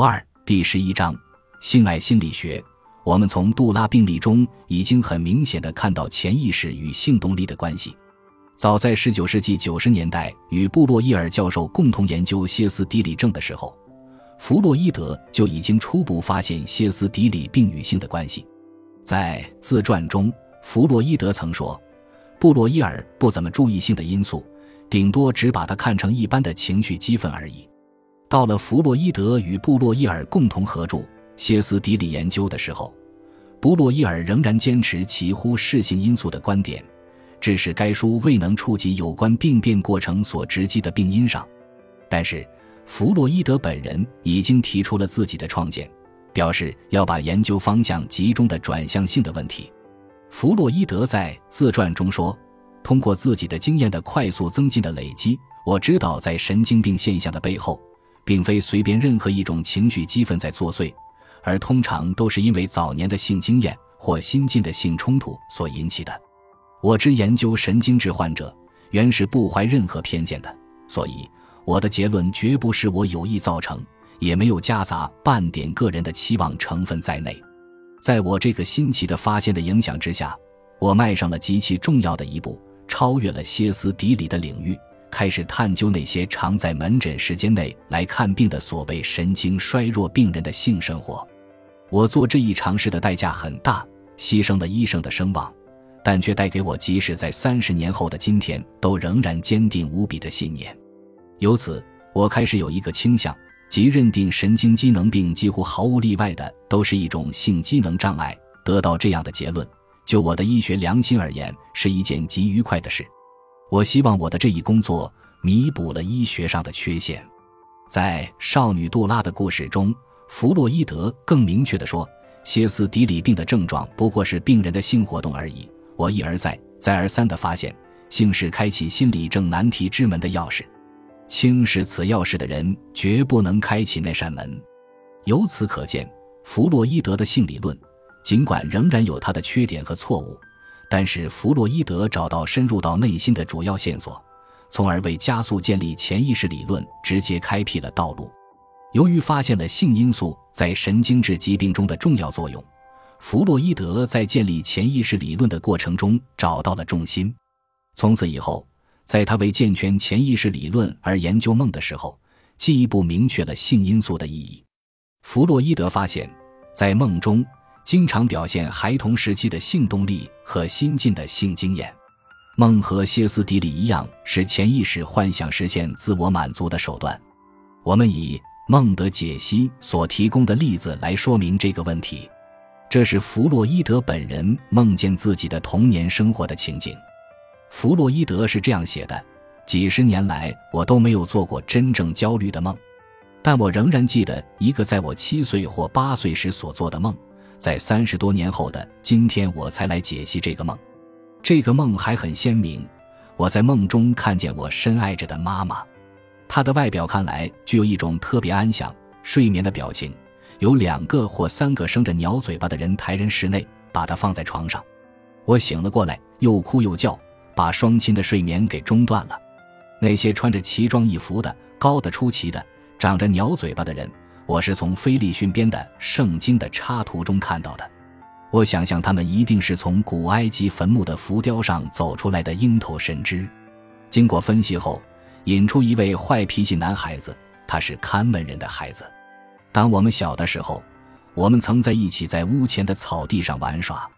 二第十一章性爱心理学。我们从杜拉病例中已经很明显的看到潜意识与性动力的关系。早在十九世纪九十年代，与布洛伊尔教授共同研究歇斯底里症的时候，弗洛伊德就已经初步发现歇斯底里病与性的关系。在自传中，弗洛伊德曾说，布洛伊尔不怎么注意性的因素，顶多只把它看成一般的情绪激愤而已。到了弗洛伊德与布洛伊尔共同合著《歇斯底里研究》的时候，布洛伊尔仍然坚持其忽视性因素的观点，致使该书未能触及有关病变过程所直击的病因上。但是，弗洛伊德本人已经提出了自己的创建，表示要把研究方向集中的转向性的问题。弗洛伊德在自传中说：“通过自己的经验的快速增进的累积，我知道在神经病现象的背后。”并非随便任何一种情绪激愤在作祟，而通常都是因为早年的性经验或新进的性冲突所引起的。我之研究神经质患者，原是不怀任何偏见的，所以我的结论绝不是我有意造成，也没有夹杂半点个人的期望成分在内。在我这个新奇的发现的影响之下，我迈上了极其重要的一步，超越了歇斯底里的领域。开始探究那些常在门诊时间内来看病的所谓神经衰弱病人的性生活。我做这一尝试的代价很大，牺牲了医生的声望，但却带给我即使在三十年后的今天都仍然坚定无比的信念。由此，我开始有一个倾向，即认定神经机能病几乎毫无例外的都是一种性机能障碍。得到这样的结论，就我的医学良心而言，是一件极愉快的事。我希望我的这一工作弥补了医学上的缺陷。在少女杜拉的故事中，弗洛伊德更明确地说，歇斯底里病的症状不过是病人的性活动而已。我一而再、再而三地发现，性是开启心理症难题之门的钥匙，轻视此钥匙的人绝不能开启那扇门。由此可见，弗洛伊德的性理论，尽管仍然有它的缺点和错误。但是弗洛伊德找到深入到内心的主要线索，从而为加速建立潜意识理论直接开辟了道路。由于发现了性因素在神经质疾病中的重要作用，弗洛伊德在建立潜意识理论的过程中找到了重心。从此以后，在他为健全潜意识理论而研究梦的时候，进一步明确了性因素的意义。弗洛伊德发现，在梦中。经常表现孩童时期的性动力和新进的性经验，梦和歇斯底里一样，是潜意识幻想实现自我满足的手段。我们以梦的解析所提供的例子来说明这个问题。这是弗洛伊德本人梦见自己的童年生活的情景。弗洛伊德是这样写的：几十年来，我都没有做过真正焦虑的梦，但我仍然记得一个在我七岁或八岁时所做的梦。在三十多年后的今天，我才来解析这个梦。这个梦还很鲜明。我在梦中看见我深爱着的妈妈，她的外表看来具有一种特别安详、睡眠的表情。有两个或三个生着鸟嘴巴的人抬人室内，把她放在床上。我醒了过来，又哭又叫，把双亲的睡眠给中断了。那些穿着奇装异服的、高的出奇的、长着鸟嘴巴的人。我是从菲利逊编的《圣经》的插图中看到的，我想象他们一定是从古埃及坟墓的浮雕上走出来的鹰头神祗。经过分析后，引出一位坏脾气男孩子，他是看门人的孩子。当我们小的时候，我们曾在一起在屋前的草地上玩耍。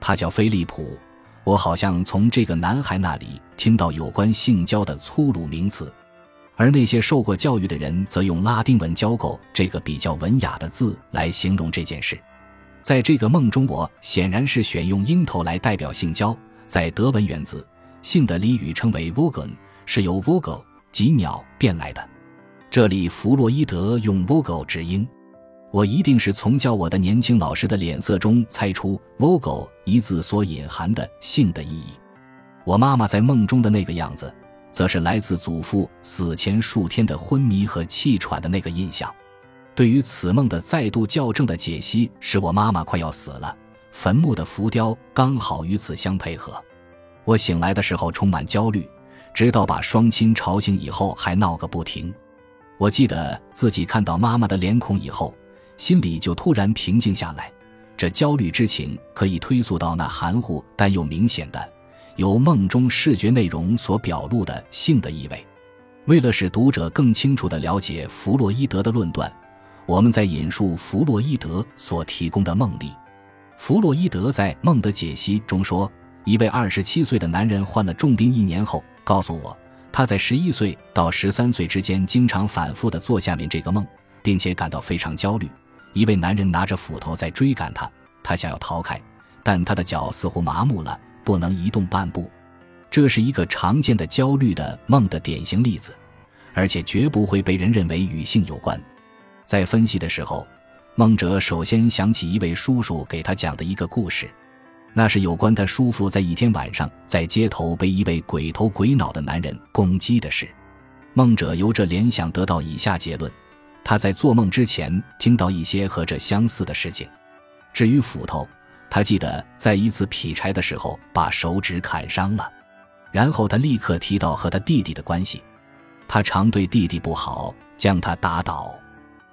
他叫菲利普。我好像从这个男孩那里听到有关性交的粗鲁名词。而那些受过教育的人则用拉丁文“交媾”这个比较文雅的字来形容这件事。在这个梦中，我显然是选用鹰头来代表性交。在德文原子“性”的俚语称为 “vogel”，是由 “vogel” 即鸟变来的。这里弗洛伊德用 “vogel” 指鹰。我一定是从教我的年轻老师的脸色中猜出 “vogel” 一字所隐含的性的意义。我妈妈在梦中的那个样子。则是来自祖父死前数天的昏迷和气喘的那个印象。对于此梦的再度校正的解析，使我妈妈快要死了。坟墓的浮雕刚好与此相配合。我醒来的时候充满焦虑，直到把双亲吵醒以后还闹个不停。我记得自己看到妈妈的脸孔以后，心里就突然平静下来。这焦虑之情可以推溯到那含糊但又明显的由梦中视觉内容所表露的性的意味。为了使读者更清楚地了解弗洛伊德的论断，我们在引述弗洛伊德所提供的梦例。弗洛伊德在《梦的解析》中说，一位二十七岁的男人患了重病一年后，告诉我，他在十一岁到十三岁之间经常反复地做下面这个梦，并且感到非常焦虑。一位男人拿着斧头在追赶他，他想要逃开，但他的脚似乎麻木了，不能移动半步。这是一个常见的焦虑的梦的典型例子，而且绝不会被人认为与性有关。在分析的时候，梦者首先想起一位叔叔给他讲的一个故事，那是有关他叔父在一天晚上在街头被一位鬼头鬼脑的男人攻击的事。梦者由这联想得到以下结论。他在做梦之前听到一些和这相似的事情。至于斧头，他记得在一次劈柴的时候把手指砍伤了。然后他立刻提到和他弟弟的关系，他常对弟弟不好，将他打倒。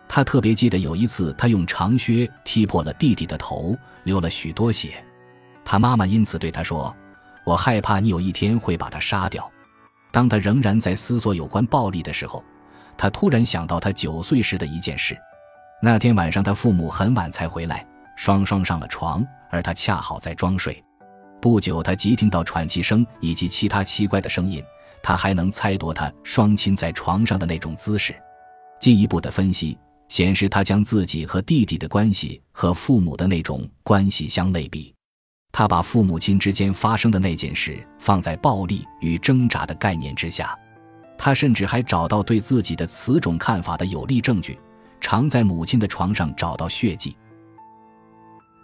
他特别记得有一次，他用长靴踢破了弟弟的头，流了许多血。他妈妈因此对他说：“我害怕你有一天会把他杀掉。”当他仍然在思索有关暴力的时候。他突然想到他九岁时的一件事。那天晚上，他父母很晚才回来，双双上了床，而他恰好在装睡。不久，他即听到喘气声以及其他奇怪的声音。他还能猜度他双亲在床上的那种姿势。进一步的分析显示，他将自己和弟弟的关系和父母的那种关系相类比。他把父母亲之间发生的那件事放在暴力与挣扎的概念之下。他甚至还找到对自己的此种看法的有力证据，常在母亲的床上找到血迹。